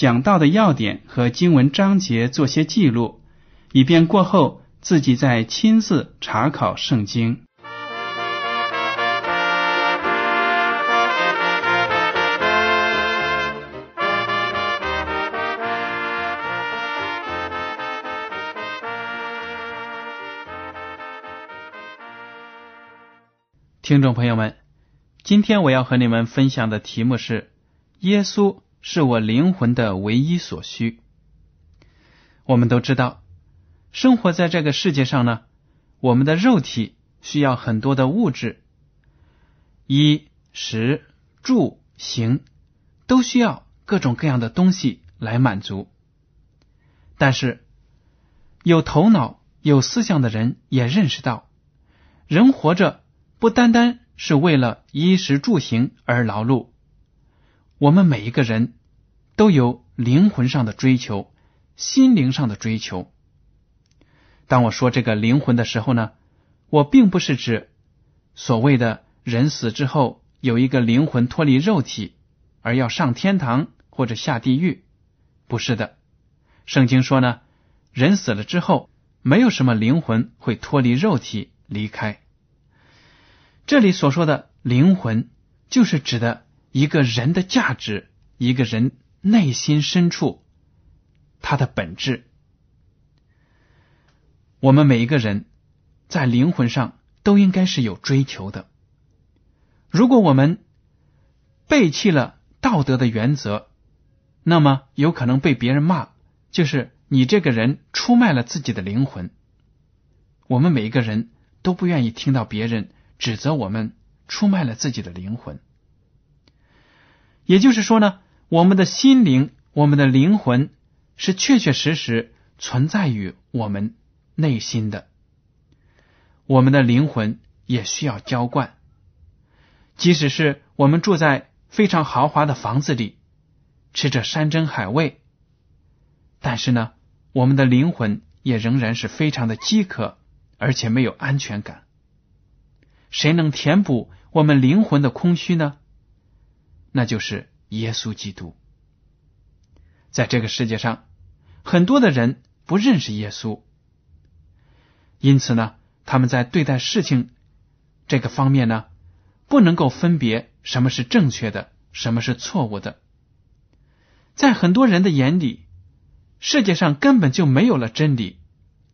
讲到的要点和经文章节做些记录，以便过后自己再亲自查考圣经。听众朋友们，今天我要和你们分享的题目是：耶稣是我灵魂的唯一所需。我们都知道，生活在这个世界上呢，我们的肉体需要很多的物质，衣食住行都需要各种各样的东西来满足。但是，有头脑、有思想的人也认识到，人活着。不单单是为了衣食住行而劳碌，我们每一个人都有灵魂上的追求、心灵上的追求。当我说这个灵魂的时候呢，我并不是指所谓的人死之后有一个灵魂脱离肉体而要上天堂或者下地狱，不是的。圣经说呢，人死了之后没有什么灵魂会脱离肉体离开。这里所说的灵魂，就是指的一个人的价值，一个人内心深处他的本质。我们每一个人在灵魂上都应该是有追求的。如果我们背弃了道德的原则，那么有可能被别人骂，就是你这个人出卖了自己的灵魂。我们每一个人都不愿意听到别人。指责我们出卖了自己的灵魂，也就是说呢，我们的心灵、我们的灵魂是确确实实存在于我们内心的。我们的灵魂也需要浇灌，即使是我们住在非常豪华的房子里，吃着山珍海味，但是呢，我们的灵魂也仍然是非常的饥渴，而且没有安全感。谁能填补我们灵魂的空虚呢？那就是耶稣基督。在这个世界上，很多的人不认识耶稣，因此呢，他们在对待事情这个方面呢，不能够分别什么是正确的，什么是错误的。在很多人的眼里，世界上根本就没有了真理，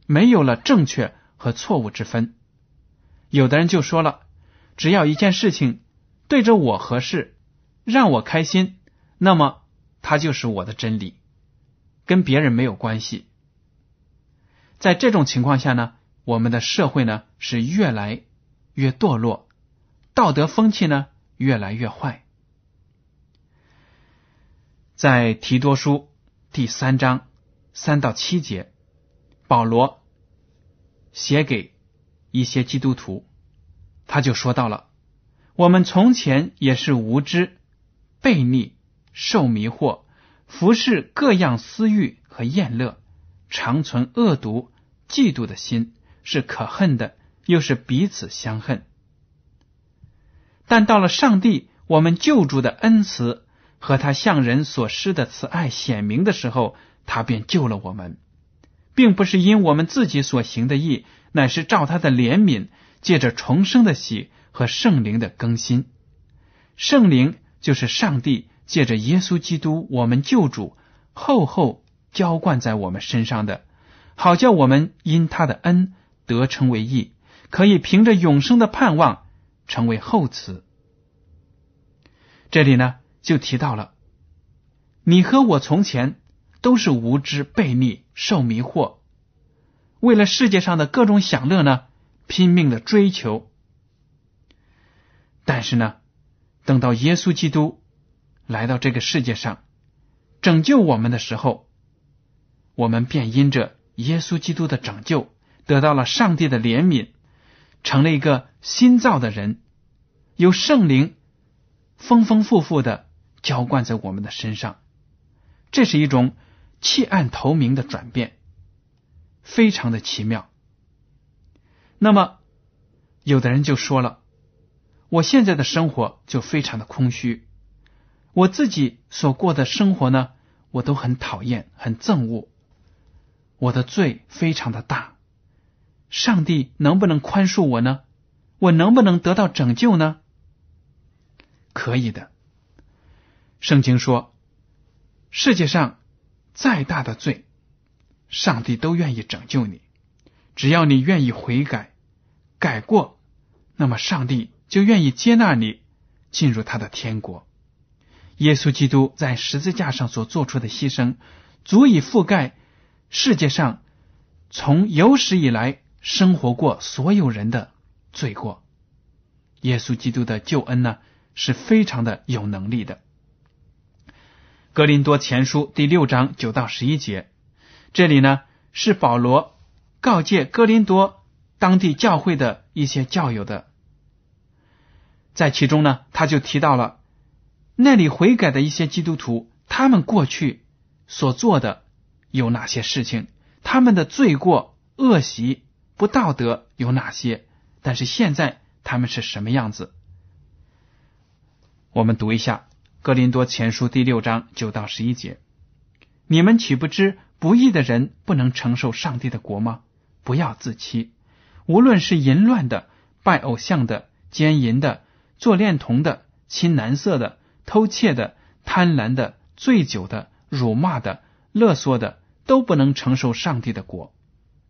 没有了正确和错误之分。有的人就说了，只要一件事情对着我合适，让我开心，那么它就是我的真理，跟别人没有关系。在这种情况下呢，我们的社会呢是越来越堕落，道德风气呢越来越坏。在提多书第三章三到七节，保罗写给。一些基督徒，他就说到了：我们从前也是无知、悖逆、受迷惑，服侍各样私欲和厌乐，常存恶毒、嫉妒的心，是可恨的，又是彼此相恨。但到了上帝我们救主的恩慈和他向人所施的慈爱显明的时候，他便救了我们，并不是因我们自己所行的义。乃是照他的怜悯，借着重生的喜和圣灵的更新。圣灵就是上帝借着耶稣基督我们救主厚厚浇灌在我们身上的，好叫我们因他的恩得成为义，可以凭着永生的盼望成为后嗣。这里呢，就提到了你和我从前都是无知、悖逆、受迷惑，为了世界上的各种享乐呢，拼命的追求。但是呢，等到耶稣基督来到这个世界上。拯救我们的时候，我们便因着耶稣基督的拯救，得到了上帝的怜悯，成了一个新造的人，有圣灵丰丰富富的浇灌在我们的身上。这是一种弃暗投明的转变，非常的奇妙。那么，有的人就说了：“我现在的生活就非常的空虚，我自己所过的生活呢？”我都很讨厌，很憎恶，我的罪非常的大，上帝能不能宽恕我呢？我能不能得到拯救呢？可以的。圣经说，世界上再大的罪，上帝都愿意拯救你，只要你愿意悔改、改过，那么上帝就愿意接纳你进入他的天国。耶稣基督在十字架上所做出的牺牲，足以覆盖世界上从有史以来生活过所有人的罪过。耶稣基督的救恩呢，是非常的有能力的。格林多前书第六章九到十一节，这里呢是保罗告诫哥林多当地教会的一些教友的，在其中呢，他就提到了。那里悔改的一些基督徒，他们过去所做的有哪些事情？他们的罪过、恶习、不道德有哪些？但是现在他们是什么样子？我们读一下《哥林多前书》第六章九到十一节：你们岂不知不义的人不能承受上帝的国吗？不要自欺。无论是淫乱的、拜偶像的、奸淫的、做恋童的、亲男色的。偷窃的、贪婪的、醉酒的、辱骂的、勒索的，都不能承受上帝的国。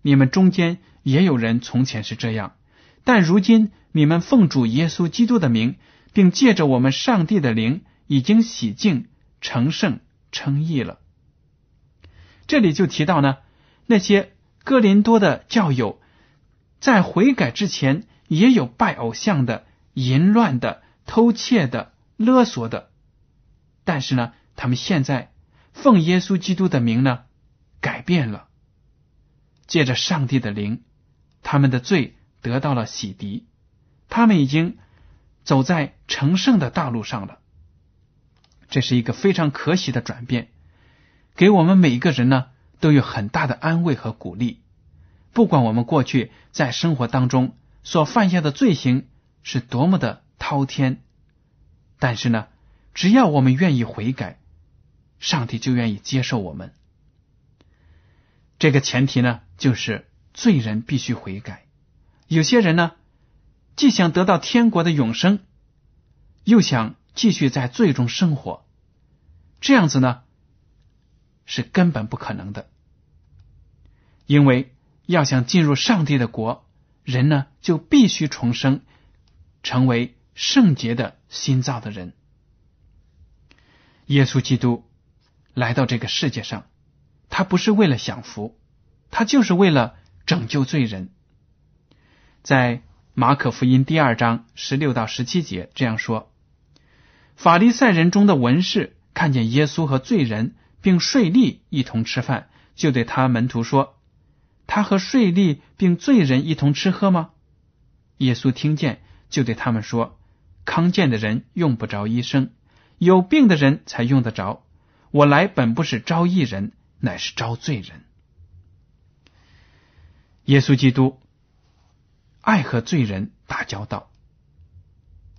你们中间也有人从前是这样，但如今你们奉主耶稣基督的名，并借着我们上帝的灵，已经洗净、成圣、称义了。这里就提到呢，那些哥林多的教友，在悔改之前，也有拜偶像的、淫乱的、偷窃的。勒索的，但是呢，他们现在奉耶稣基督的名呢，改变了，借着上帝的灵，他们的罪得到了洗涤，他们已经走在成圣的道路上了。这是一个非常可喜的转变，给我们每一个人呢都有很大的安慰和鼓励。不管我们过去在生活当中所犯下的罪行是多么的滔天。但是呢，只要我们愿意悔改，上帝就愿意接受我们。这个前提呢，就是罪人必须悔改。有些人呢，既想得到天国的永生，又想继续在罪中生活，这样子呢，是根本不可能的。因为要想进入上帝的国，人呢就必须重生，成为。圣洁的心造的人，耶稣基督来到这个世界上，他不是为了享福，他就是为了拯救罪人。在马可福音第二章十六到十七节这样说：法利赛人中的文士看见耶稣和罪人并税吏一同吃饭，就对他门徒说：“他和税吏并罪人一同吃喝吗？”耶稣听见，就对他们说。康健的人用不着医生，有病的人才用得着。我来本不是招义人，乃是招罪人。耶稣基督爱和罪人打交道，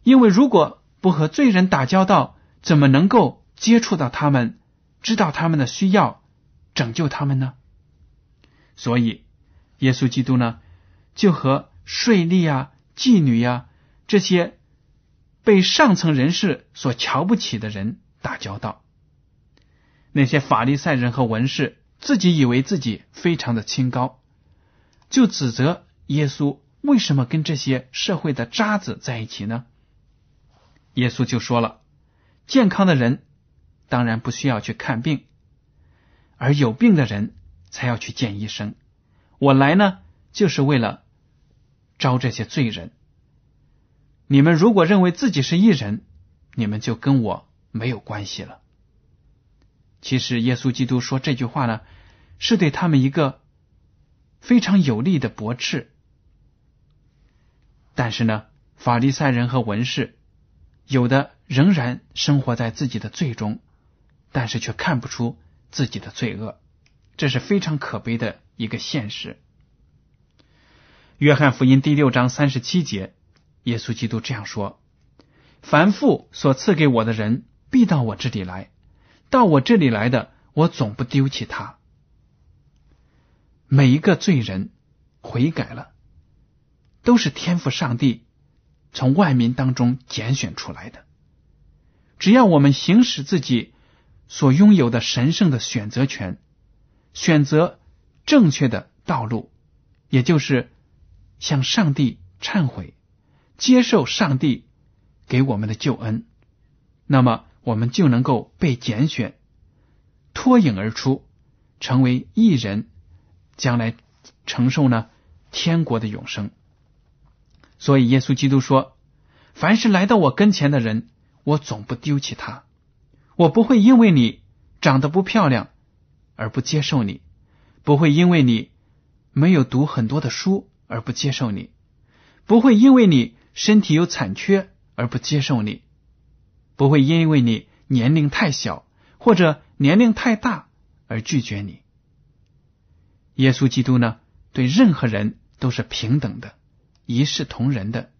因为如果不和罪人打交道，怎么能够接触到他们，知道他们的需要，拯救他们呢？所以，耶稣基督呢，就和税吏啊、妓女呀这些。被上层人士所瞧不起的人打交道，那些法利赛人和文士自己以为自己非常的清高，就指责耶稣为什么跟这些社会的渣子在一起呢？耶稣就说了：“健康的人当然不需要去看病，而有病的人才要去见医生。我来呢，就是为了招这些罪人。你们如果认为自己是一人，你们就跟我没有关系了。”其实，耶稣基督说这句话呢，是对他们一个非常有力的驳斥。但是呢，法利赛人和文士有的仍然生活在自己的罪中，但是却看不出自己的罪恶，这是非常可悲的一个现实。约翰福音第六章三十七节，耶稣基督这样说：“凡父所赐给我的人，必到我这里来。”到我这里来的，我总不丢弃他。每一个罪人悔改了，都是天赋上帝从万民当中拣选出来的。只要我们行使自己所拥有的神圣的选择权，选择正确的道路，也就是向上帝忏悔，接受上帝给我们的救恩，那么。我们就能够被拣选，脱颖而出，成为一人，将来承受呢天国的永生。所以耶稣基督说：“凡是来到我跟前的人，我总不丢弃他。我不会因为你长得不漂亮而不接受你，不会因为你没有读很多的书而不接受你，不会因为你身体有残缺而不接受你。”不会因为你年龄太小或者年龄太大而拒绝你。耶稣基督呢，对任何人都是平等的，一视同仁的。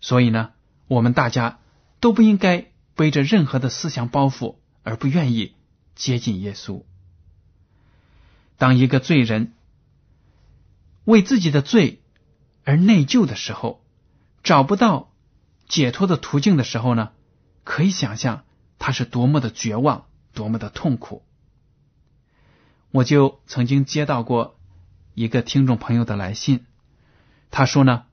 所以呢，我们大家都不应该背着任何的思想包袱而不愿意接近耶稣。当一个罪人为自己的罪而内疚的时候，找不到。解脱的途径的时候呢，可以想象他是多么的绝望，多么的痛苦。我就曾经接到过一个听众朋友的来信，他说呢，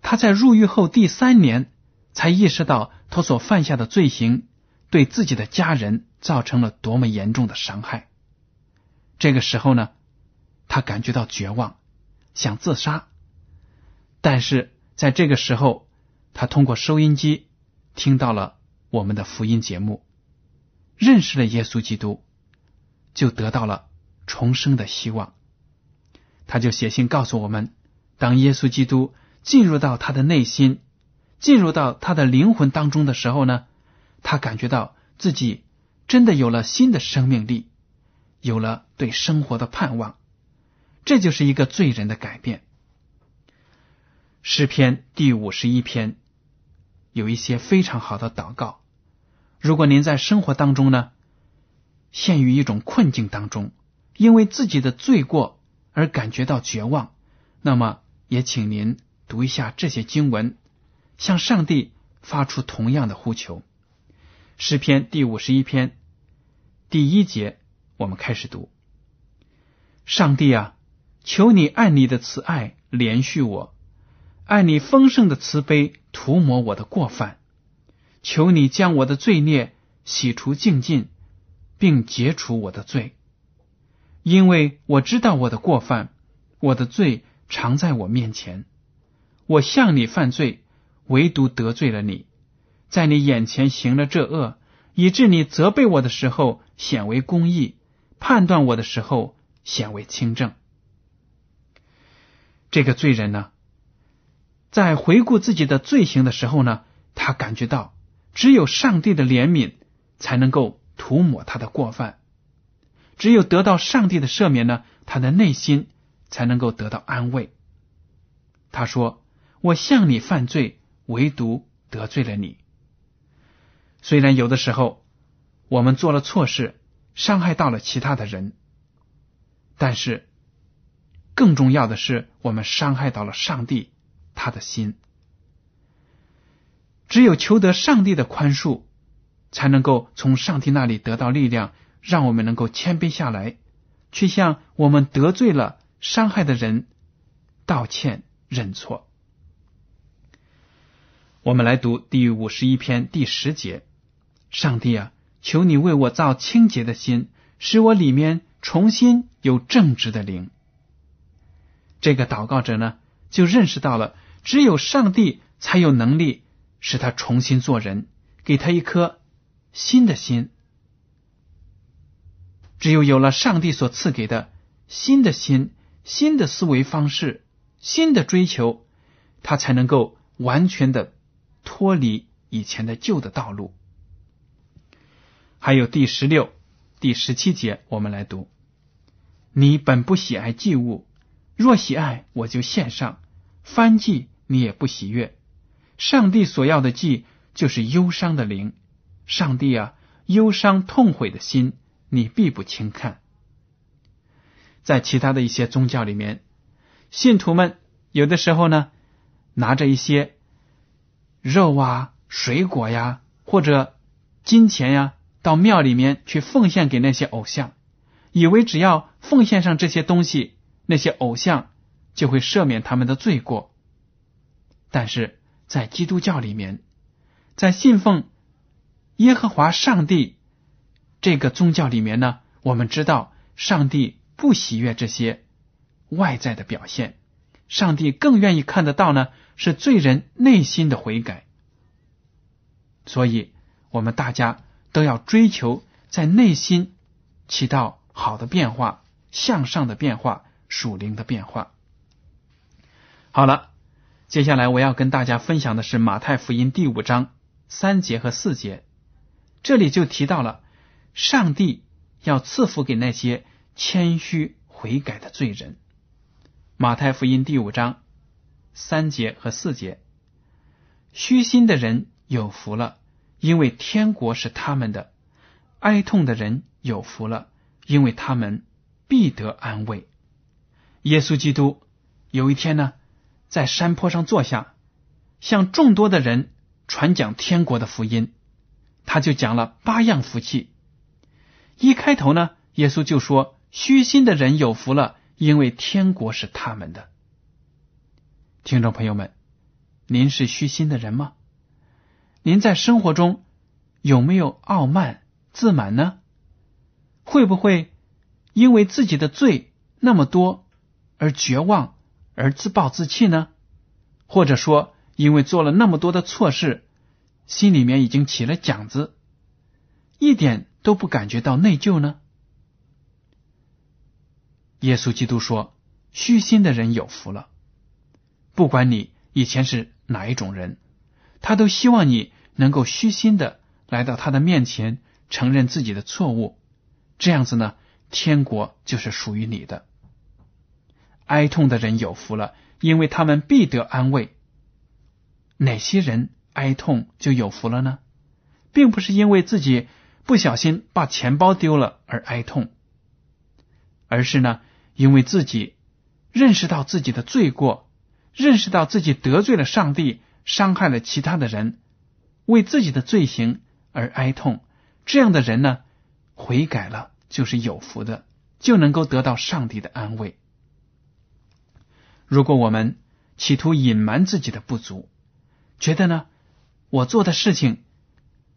他在入狱后第三年才意识到他所犯下的罪行对自己的家人造成了多么严重的伤害。这个时候呢，他感觉到绝望，想自杀，但是在这个时候。他通过收音机听到了我们的福音节目，认识了耶稣基督，就得到了重生的希望。他就写信告诉我们：当耶稣基督进入到他的内心，进入到他的灵魂当中的时候呢，他感觉到自己真的有了新的生命力，有了对生活的盼望。这就是一个罪人的改变。诗篇第五十一篇。有一些非常好的祷告。如果您在生活当中呢，陷于一种困境当中，因为自己的罪过而感觉到绝望，那么也请您读一下这些经文，向上帝发出同样的呼求。诗篇第五十一篇第一节，我们开始读：上帝啊，求你按你的慈爱连续我。按你丰盛的慈悲涂抹我的过犯，求你将我的罪孽洗除净尽，并解除我的罪，因为我知道我的过犯，我的罪常在我面前。我向你犯罪，唯独得罪了你，在你眼前行了这恶，以致你责备我的时候显为公义，判断我的时候显为清正。这个罪人呢？在回顾自己的罪行的时候呢，他感觉到只有上帝的怜悯才能够涂抹他的过犯，只有得到上帝的赦免呢，他的内心才能够得到安慰。他说：“我向你犯罪，唯独得罪了你。虽然有的时候我们做了错事，伤害到了其他的人，但是更重要的是，我们伤害到了上帝。”他的心，只有求得上帝的宽恕，才能够从上帝那里得到力量，让我们能够谦卑下来，去向我们得罪了、伤害的人道歉认错。我们来读第五十一篇第十节：上帝啊，求你为我造清洁的心，使我里面重新有正直的灵。这个祷告者呢，就认识到了，只有上帝才有能力使他重新做人，给他一颗新的心。只有有了上帝所赐给的新的心、新的思维方式、新的追求，他才能够完全的。脱离以前的旧的道路，还有第十六、第十七节，我们来读：你本不喜爱祭物，若喜爱，我就献上；翻祭你也不喜悦。上帝所要的祭，就是忧伤的灵。上帝啊，忧伤痛悔的心，你必不轻看。在其他的一些宗教里面，信徒们有的时候呢，拿着一些。肉啊，水果呀，或者金钱呀，到庙里面去奉献给那些偶像，以为只要奉献上这些东西，那些偶像就会赦免他们的罪过。但是在基督教里面，在信奉耶和华上帝这个宗教里面呢，我们知道上帝不喜悦这些外在的表现，上帝更愿意看得到呢。是罪人内心的悔改，所以我们大家都要追求在内心起到好的变化、向上的变化、属灵的变化。好了，接下来我要跟大家分享的是马太福音第五章三节和四节，这里就提到了上帝要赐福给那些谦虚悔改的罪人。马太福音第五章。三节和四节，虚心的人有福了，因为天国是他们的；哀痛的人有福了，因为他们必得安慰。耶稣基督有一天呢，在山坡上坐下，向众多的人传讲天国的福音，他就讲了八样福气。一开头呢，耶稣就说：“虚心的人有福了，因为天国是他们的。”听众朋友们，您是虚心的人吗？您在生活中有没有傲慢自满呢？会不会因为自己的罪那么多而绝望而自暴自弃呢？或者说，因为做了那么多的错事，心里面已经起了茧子，一点都不感觉到内疚呢？耶稣基督说：“虚心的人有福了。”不管你以前是哪一种人，他都希望你能够虚心的来到他的面前，承认自己的错误。这样子呢，天国就是属于你的。哀痛的人有福了，因为他们必得安慰。哪些人哀痛就有福了呢？并不是因为自己不小心把钱包丢了而哀痛，而是呢，因为自己认识到自己的罪过。认识到自己得罪了上帝，伤害了其他的人，为自己的罪行而哀痛，这样的人呢，悔改了就是有福的，就能够得到上帝的安慰。如果我们企图隐瞒自己的不足，觉得呢，我做的事情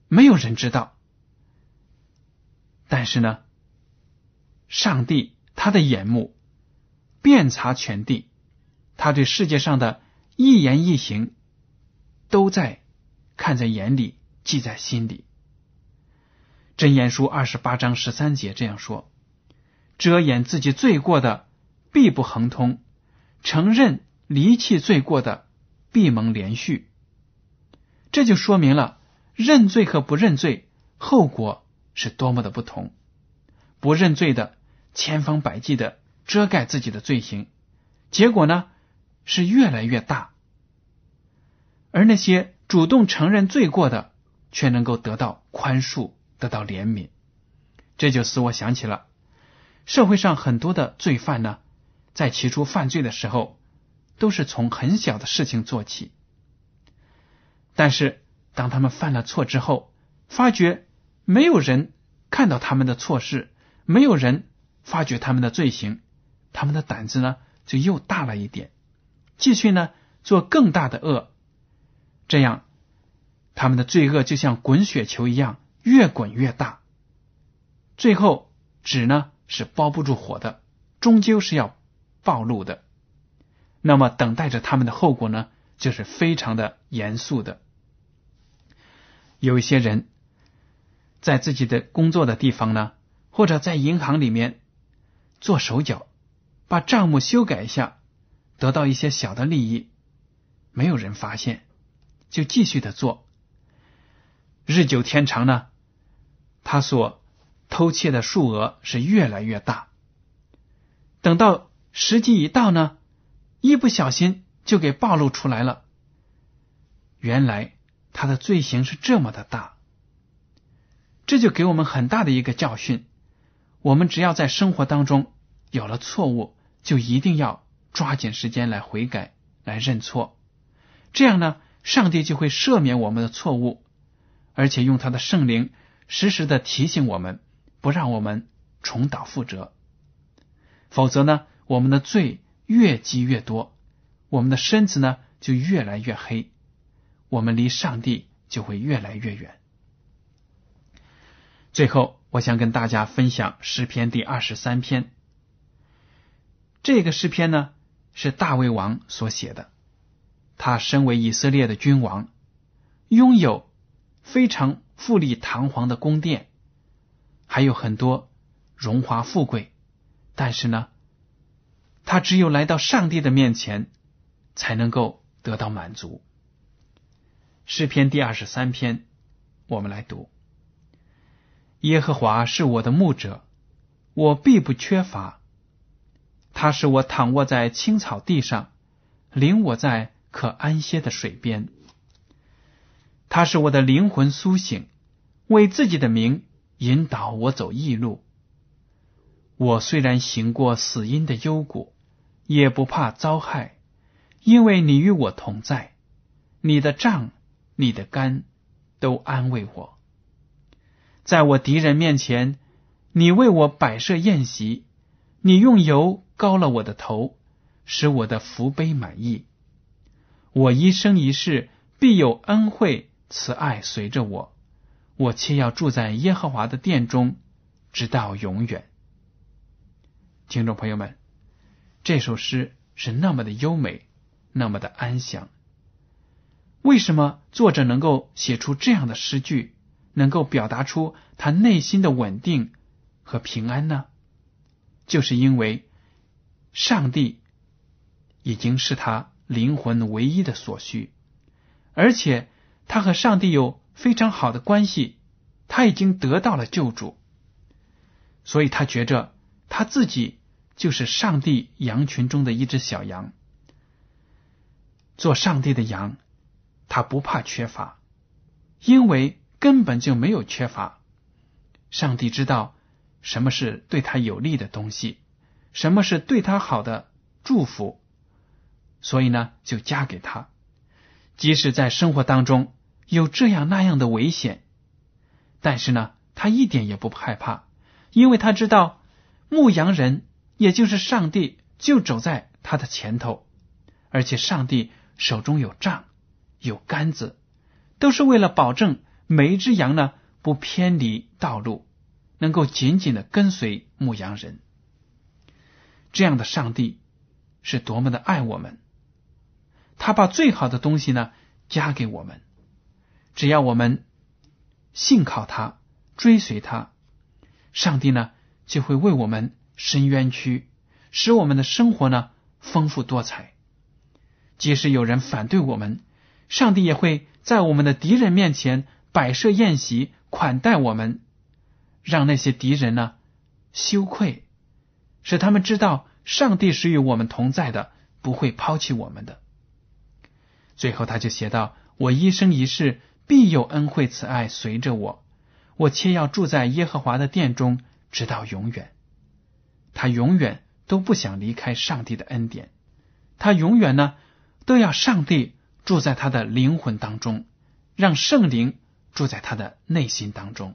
没有人知道，但是呢，上帝他的眼目遍察全地。他对世界上的一言一行都在看在眼里，记在心里。真言书二十八章十三节这样说：“遮掩自己罪过的，必不亨通；承认离弃罪过的，必蒙连续。”这就说明了认罪和不认罪后果是多么的不同。不认罪的千方百计的遮盖自己的罪行，结果呢？是越来越大，而那些主动承认罪过的，却能够得到宽恕，得到怜悯。这就使我想起了社会上很多的罪犯呢，在起初犯罪的时候，都是从很小的事情做起，但是当他们犯了错之后，发觉没有人看到他们的错事，没有人发觉他们的罪行，他们的胆子呢就又大了一点，继续呢做更大的恶，这样他们的罪恶就像滚雪球一样越滚越大，最后纸呢是包不住火的，终究是要暴露的。那么等待着他们的后果呢，就是非常的严肃的。有一些人，在自己的工作的地方呢，或者在银行里面做手脚，把账目修改一下，得到一些小的利益，没有人发现，就继续的做。日久天长呢，他所偷窃的数额是越来越大。等到时机一到呢，一不小心就给暴露出来了。原来。他的罪行是这么的大，这就给我们很大的一个教训。我们只要在生活当中有了错误，就一定要抓紧时间来悔改、来认错。这样呢，上帝就会赦免我们的错误，而且用他的圣灵时时的提醒我们，不让我们重蹈覆辙。否则呢，我们的罪越积越多，我们的身子呢就越来越黑。我们离上帝就会越来越远。最后，我想跟大家分享诗篇第二十三篇。这个诗篇呢，是大卫王所写的。他身为以色列的君王，拥有非常富丽堂皇的宫殿，还有很多荣华富贵。但是呢，他只有来到上帝的面前，才能够得到满足。诗篇第二十三篇，我们来读：耶和华是我的牧者，我必不缺乏。他使我躺卧在青草地上，领我在可安歇的水边。他使我的灵魂苏醒，为自己的名引导我走义路。我虽然行过死荫的幽谷，也不怕遭害，因为你与我同在，你的杖。你的肝都安慰我，在我敌人面前，你为我摆设宴席，你用油膏了我的头，使我的福杯满意。我一生一世必有恩惠慈爱随着我，我且要住在耶和华的殿中，直到永远。听众朋友们，这首诗是那么的优美，那么的安详。为什么作者能够写出这样的诗句，能够表达出他内心的稳定和平安呢？就是因为上帝已经是他灵魂唯一的所需，而且他和上帝有非常好的关系，他已经得到了救主，所以他觉着他自己就是上帝羊群中的一只小羊，做上帝的羊。他不怕缺乏，因为根本就没有缺乏。上帝知道什么是对他有利的东西，什么是对他好的祝福，所以呢，就加给他。即使在生活当中有这样那样的危险，但是呢，他一点也不害怕，因为他知道牧羊人也就是上帝就走在他的前头，而且上帝手中有杖。有杆子，都是为了保证每一只羊呢不偏离道路，能够紧紧的跟随牧羊人。这样的上帝是多么的爱我们，他把最好的东西呢加给我们，只要我们信靠他、追随他，上帝呢就会为我们深渊区，使我们的生活呢丰富多彩。即使有人反对我们。上帝也会在我们的敌人面前摆设宴席款待我们，让那些敌人呢羞愧，使他们知道上帝是与我们同在的，不会抛弃我们的。最后，他就写道：“我一生一世必有恩惠慈爱随着我，我切要住在耶和华的殿中，直到永远。”他永远都不想离开上帝的恩典，他永远呢都要上帝。住在他的灵魂当中，让圣灵住在他的内心当中。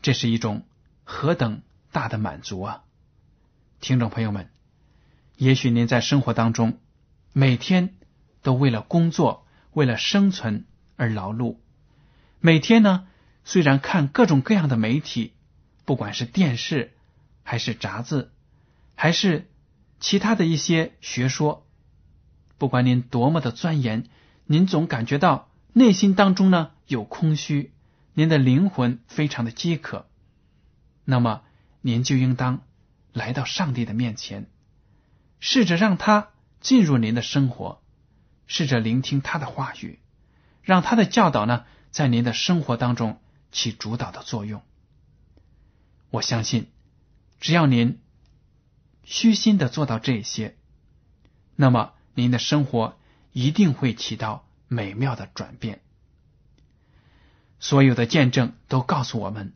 这是一种何等大的满足啊！听众朋友们，也许您在生活当中每天都为了工作、为了生存而劳碌，每天呢虽然看各种各样的媒体，不管是电视还是杂志，还是其他的一些学说，不管您多么的钻研，您总感觉到内心当中呢有空虚，您的灵魂非常的饥渴，那么您就应当。来到上帝的面前，试着让他进入您的生活，试着聆听他的话语，让他的教导呢，在您的生活当中起主导的作用。我相信，只要您虚心的做到这些，那么您的生活一定会起到美妙的转变。所有的见证都告诉我们，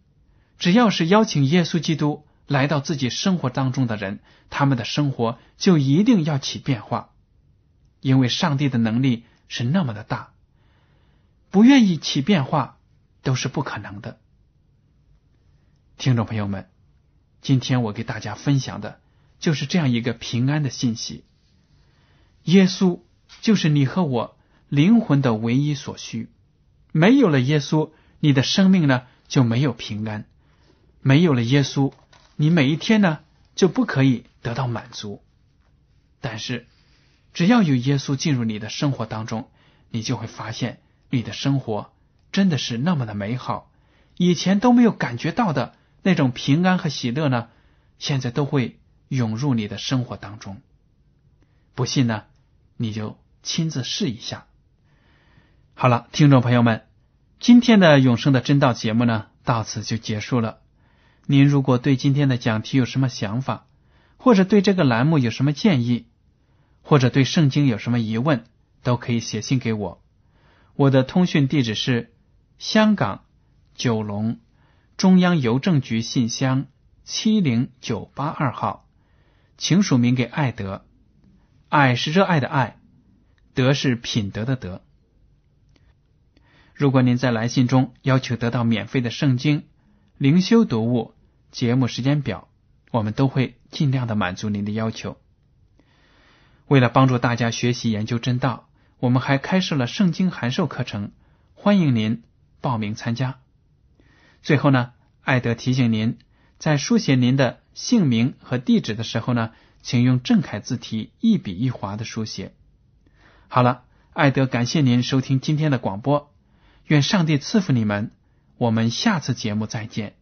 只要是邀请耶稣基督。来到自己生活当中的人，他们的生活就一定要起变化，因为上帝的能力是那么的大，不愿意起变化都是不可能的。听众朋友们，今天我给大家分享的就是这样一个平安的信息：耶稣就是你和我灵魂的唯一所需。没有了耶稣，你的生命呢就没有平安；没有了耶稣。你每一天呢就不可以得到满足，但是只要有耶稣进入你的生活当中，你就会发现你的生活真的是那么的美好，以前都没有感觉到的那种平安和喜乐呢，现在都会涌入你的生活当中。不信呢，你就亲自试一下。好了，听众朋友们，今天的永生的真道节目呢，到此就结束了。您如果对今天的讲题有什么想法，或者对这个栏目有什么建议，或者对圣经有什么疑问，都可以写信给我。我的通讯地址是香港九龙中央邮政局信箱七零九八二号，请署名给爱德。爱是热爱的爱，德是品德的德。如果您在来信中要求得到免费的圣经灵修读物。节目时间表，我们都会尽量的满足您的要求。为了帮助大家学习研究真道，我们还开设了圣经函授课程，欢迎您报名参加。最后呢，艾德提醒您，在书写您的姓名和地址的时候呢，请用正楷字体一笔一划的书写。好了，艾德感谢您收听今天的广播，愿上帝赐福你们，我们下次节目再见。